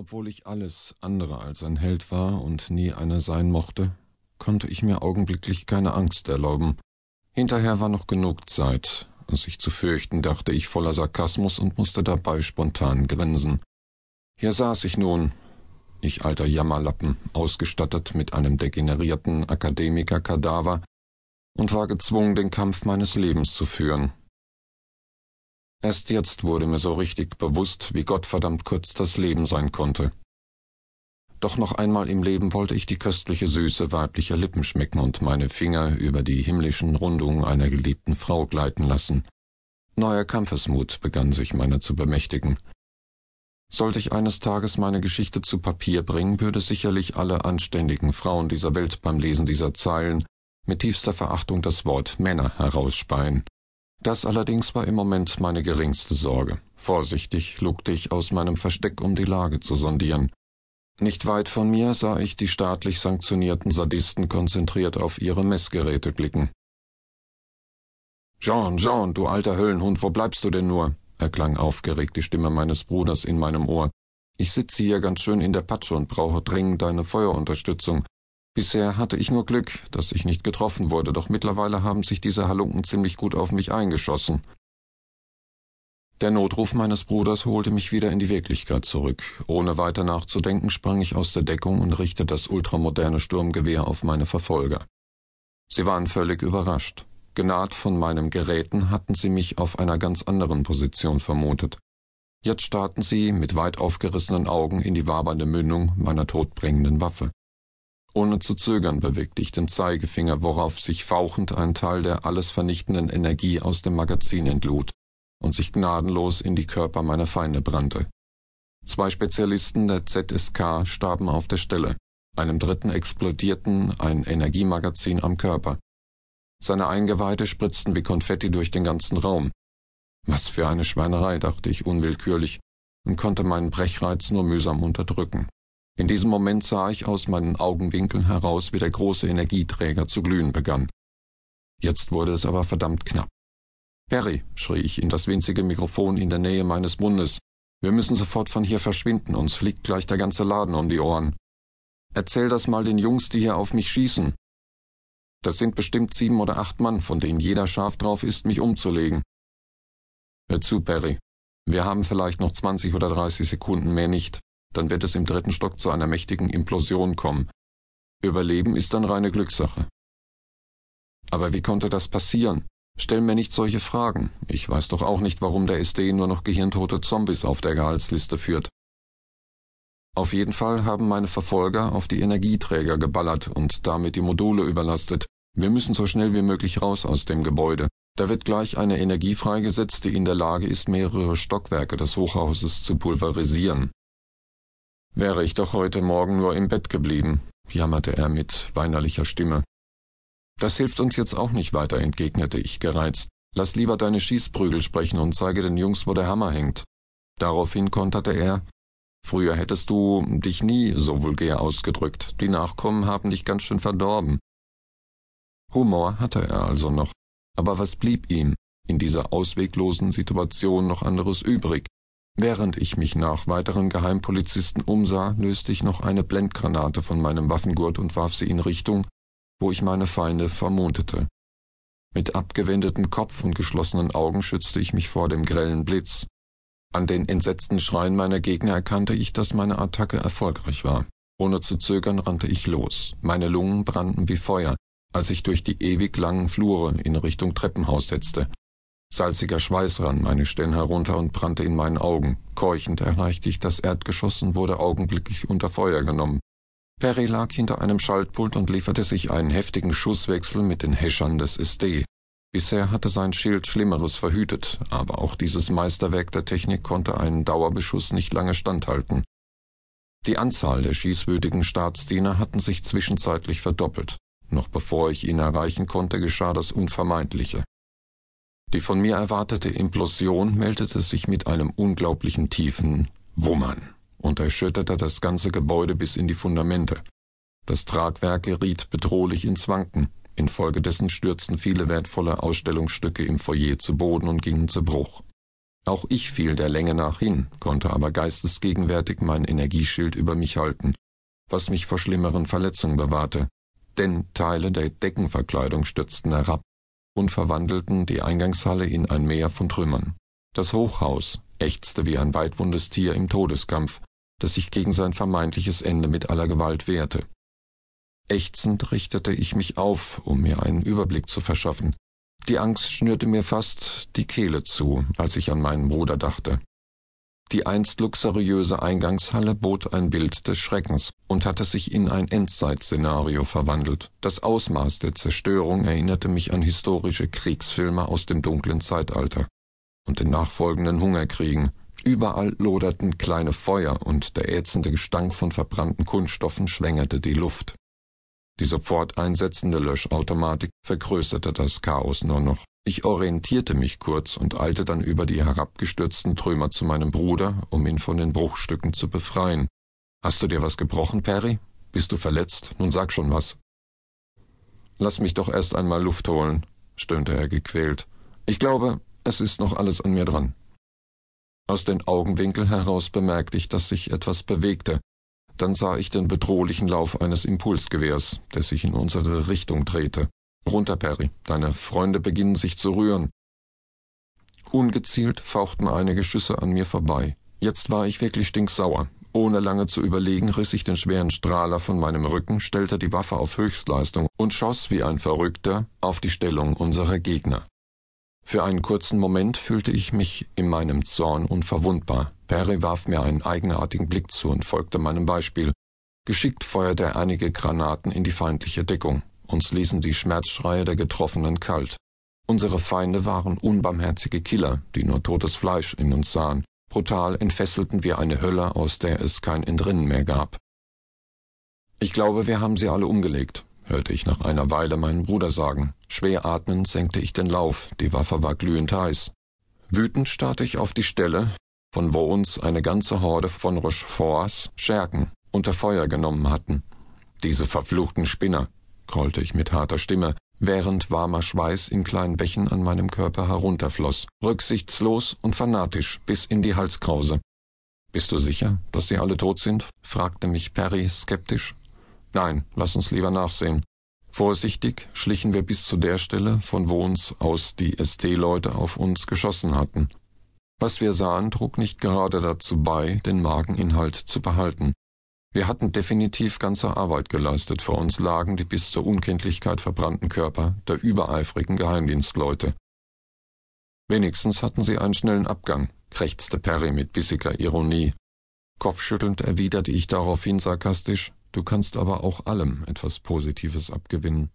Obwohl ich alles andere als ein Held war und nie einer sein mochte, konnte ich mir augenblicklich keine Angst erlauben. Hinterher war noch genug Zeit, sich zu fürchten, dachte ich voller Sarkasmus und musste dabei spontan grinsen. Hier saß ich nun, ich alter Jammerlappen, ausgestattet mit einem degenerierten Akademikerkadaver, und war gezwungen, den Kampf meines Lebens zu führen. Erst jetzt wurde mir so richtig bewusst, wie gottverdammt kurz das Leben sein konnte. Doch noch einmal im Leben wollte ich die köstliche Süße weiblicher Lippen schmecken und meine Finger über die himmlischen Rundungen einer geliebten Frau gleiten lassen. Neuer Kampfesmut begann sich meiner zu bemächtigen. Sollte ich eines Tages meine Geschichte zu Papier bringen, würde sicherlich alle anständigen Frauen dieser Welt beim Lesen dieser Zeilen mit tiefster Verachtung das Wort Männer herausspeien. Das allerdings war im Moment meine geringste Sorge. Vorsichtig lugte ich aus meinem Versteck, um die Lage zu sondieren. Nicht weit von mir sah ich die staatlich sanktionierten Sadisten konzentriert auf ihre Messgeräte blicken. Jean, Jean, du alter Höllenhund, wo bleibst du denn nur? erklang aufgeregt die Stimme meines Bruders in meinem Ohr. Ich sitze hier ganz schön in der Patsche und brauche dringend deine Feuerunterstützung. Bisher hatte ich nur Glück, dass ich nicht getroffen wurde, doch mittlerweile haben sich diese Halunken ziemlich gut auf mich eingeschossen. Der Notruf meines Bruders holte mich wieder in die Wirklichkeit zurück. Ohne weiter nachzudenken sprang ich aus der Deckung und richtete das ultramoderne Sturmgewehr auf meine Verfolger. Sie waren völlig überrascht. Genaht von meinem Geräten hatten sie mich auf einer ganz anderen Position vermutet. Jetzt starrten sie mit weit aufgerissenen Augen in die wabernde Mündung meiner todbringenden Waffe. Ohne zu zögern bewegte ich den Zeigefinger, worauf sich fauchend ein Teil der alles vernichtenden Energie aus dem Magazin entlud und sich gnadenlos in die Körper meiner Feinde brannte. Zwei Spezialisten der ZSK starben auf der Stelle, einem dritten explodierten ein Energiemagazin am Körper. Seine Eingeweide spritzten wie Konfetti durch den ganzen Raum. Was für eine Schweinerei, dachte ich unwillkürlich und konnte meinen Brechreiz nur mühsam unterdrücken. In diesem Moment sah ich aus meinen Augenwinkeln heraus, wie der große Energieträger zu glühen begann. Jetzt wurde es aber verdammt knapp. Perry, schrie ich in das winzige Mikrofon in der Nähe meines Mundes, wir müssen sofort von hier verschwinden, uns fliegt gleich der ganze Laden um die Ohren. Erzähl das mal den Jungs, die hier auf mich schießen. Das sind bestimmt sieben oder acht Mann, von denen jeder scharf drauf ist, mich umzulegen. Hör zu, Perry. Wir haben vielleicht noch zwanzig oder dreißig Sekunden mehr nicht dann wird es im dritten Stock zu einer mächtigen Implosion kommen. Überleben ist dann reine Glückssache. Aber wie konnte das passieren? Stell mir nicht solche Fragen. Ich weiß doch auch nicht, warum der SD nur noch gehirntote Zombies auf der Gehaltsliste führt. Auf jeden Fall haben meine Verfolger auf die Energieträger geballert und damit die Module überlastet. Wir müssen so schnell wie möglich raus aus dem Gebäude. Da wird gleich eine Energie freigesetzt, die in der Lage ist, mehrere Stockwerke des Hochhauses zu pulverisieren. Wäre ich doch heute Morgen nur im Bett geblieben, jammerte er mit weinerlicher Stimme. Das hilft uns jetzt auch nicht weiter, entgegnete ich gereizt. Lass lieber deine Schießprügel sprechen und zeige den Jungs, wo der Hammer hängt. Daraufhin konterte er, Früher hättest du dich nie so vulgär ausgedrückt. Die Nachkommen haben dich ganz schön verdorben. Humor hatte er also noch. Aber was blieb ihm in dieser ausweglosen Situation noch anderes übrig, Während ich mich nach weiteren Geheimpolizisten umsah, löste ich noch eine Blendgranate von meinem Waffengurt und warf sie in Richtung, wo ich meine Feinde vermutete. Mit abgewendetem Kopf und geschlossenen Augen schützte ich mich vor dem grellen Blitz. An den entsetzten Schreien meiner Gegner erkannte ich, dass meine Attacke erfolgreich war. Ohne zu zögern rannte ich los. Meine Lungen brannten wie Feuer, als ich durch die ewig langen Flure in Richtung Treppenhaus setzte. Salziger Schweiß rann meine Stirn herunter und brannte in meinen Augen. Keuchend erreichte ich das Erdgeschoss und wurde augenblicklich unter Feuer genommen. Perry lag hinter einem Schaltpult und lieferte sich einen heftigen Schusswechsel mit den Häschern des SD. Bisher hatte sein Schild Schlimmeres verhütet, aber auch dieses Meisterwerk der Technik konnte einen Dauerbeschuss nicht lange standhalten. Die Anzahl der schießwürdigen Staatsdiener hatten sich zwischenzeitlich verdoppelt. Noch bevor ich ihn erreichen konnte, geschah das Unvermeidliche. Die von mir erwartete Implosion meldete sich mit einem unglaublichen tiefen Wummern und erschütterte das ganze Gebäude bis in die Fundamente. Das Tragwerk geriet bedrohlich ins Wanken. Infolgedessen stürzten viele wertvolle Ausstellungsstücke im Foyer zu Boden und gingen zu Bruch. Auch ich fiel der Länge nach hin, konnte aber geistesgegenwärtig mein Energieschild über mich halten, was mich vor schlimmeren Verletzungen bewahrte, denn Teile der Deckenverkleidung stürzten herab und verwandelten die Eingangshalle in ein Meer von Trümmern. Das Hochhaus ächzte wie ein weitwundes Tier im Todeskampf, das sich gegen sein vermeintliches Ende mit aller Gewalt wehrte. Ächzend richtete ich mich auf, um mir einen Überblick zu verschaffen, die Angst schnürte mir fast die Kehle zu, als ich an meinen Bruder dachte. Die einst luxuriöse Eingangshalle bot ein Bild des Schreckens und hatte sich in ein Endzeitszenario verwandelt. Das Ausmaß der Zerstörung erinnerte mich an historische Kriegsfilme aus dem dunklen Zeitalter und den nachfolgenden Hungerkriegen. Überall loderten kleine Feuer und der ätzende Gestank von verbrannten Kunststoffen schwängerte die Luft. Die sofort einsetzende Löschautomatik vergrößerte das Chaos nur noch. Ich orientierte mich kurz und eilte dann über die herabgestürzten Trümmer zu meinem Bruder, um ihn von den Bruchstücken zu befreien. Hast du dir was gebrochen, Perry? Bist du verletzt? Nun sag schon was. Lass mich doch erst einmal Luft holen, stöhnte er gequält. Ich glaube, es ist noch alles an mir dran. Aus den Augenwinkeln heraus bemerkte ich, dass sich etwas bewegte, dann sah ich den bedrohlichen Lauf eines Impulsgewehrs, das sich in unsere Richtung drehte. Runter, Perry, deine Freunde beginnen sich zu rühren. Ungezielt fauchten einige Schüsse an mir vorbei. Jetzt war ich wirklich stinksauer. Ohne lange zu überlegen, riss ich den schweren Strahler von meinem Rücken, stellte die Waffe auf Höchstleistung und schoss wie ein Verrückter auf die Stellung unserer Gegner. Für einen kurzen Moment fühlte ich mich in meinem Zorn unverwundbar. Perry warf mir einen eigenartigen Blick zu und folgte meinem Beispiel. Geschickt feuerte er einige Granaten in die feindliche Deckung. Uns ließen die Schmerzschreie der Getroffenen kalt. Unsere Feinde waren unbarmherzige Killer, die nur totes Fleisch in uns sahen. Brutal entfesselten wir eine Hölle, aus der es kein Entrinnen mehr gab. Ich glaube, wir haben sie alle umgelegt, hörte ich nach einer Weile meinen Bruder sagen. Schwer atmend senkte ich den Lauf, die Waffe war glühend heiß. Wütend starrte ich auf die Stelle, von wo uns eine ganze Horde von Rocheforts Schergen unter Feuer genommen hatten. Diese verfluchten Spinner, grollte ich mit harter Stimme, während warmer Schweiß in kleinen Bächen an meinem Körper herunterfloss, rücksichtslos und fanatisch bis in die Halskrause. Bist du sicher, dass sie alle tot sind? fragte mich Perry skeptisch. Nein, lass uns lieber nachsehen. Vorsichtig schlichen wir bis zu der Stelle, von wo uns aus die ST-Leute auf uns geschossen hatten. Was wir sahen, trug nicht gerade dazu bei, den Mageninhalt zu behalten. Wir hatten definitiv ganze Arbeit geleistet, vor uns lagen die bis zur Unkenntlichkeit verbrannten Körper der übereifrigen Geheimdienstleute. Wenigstens hatten sie einen schnellen Abgang, krächzte Perry mit bissiger Ironie. Kopfschüttelnd erwiderte ich daraufhin sarkastisch, Du kannst aber auch allem etwas Positives abgewinnen.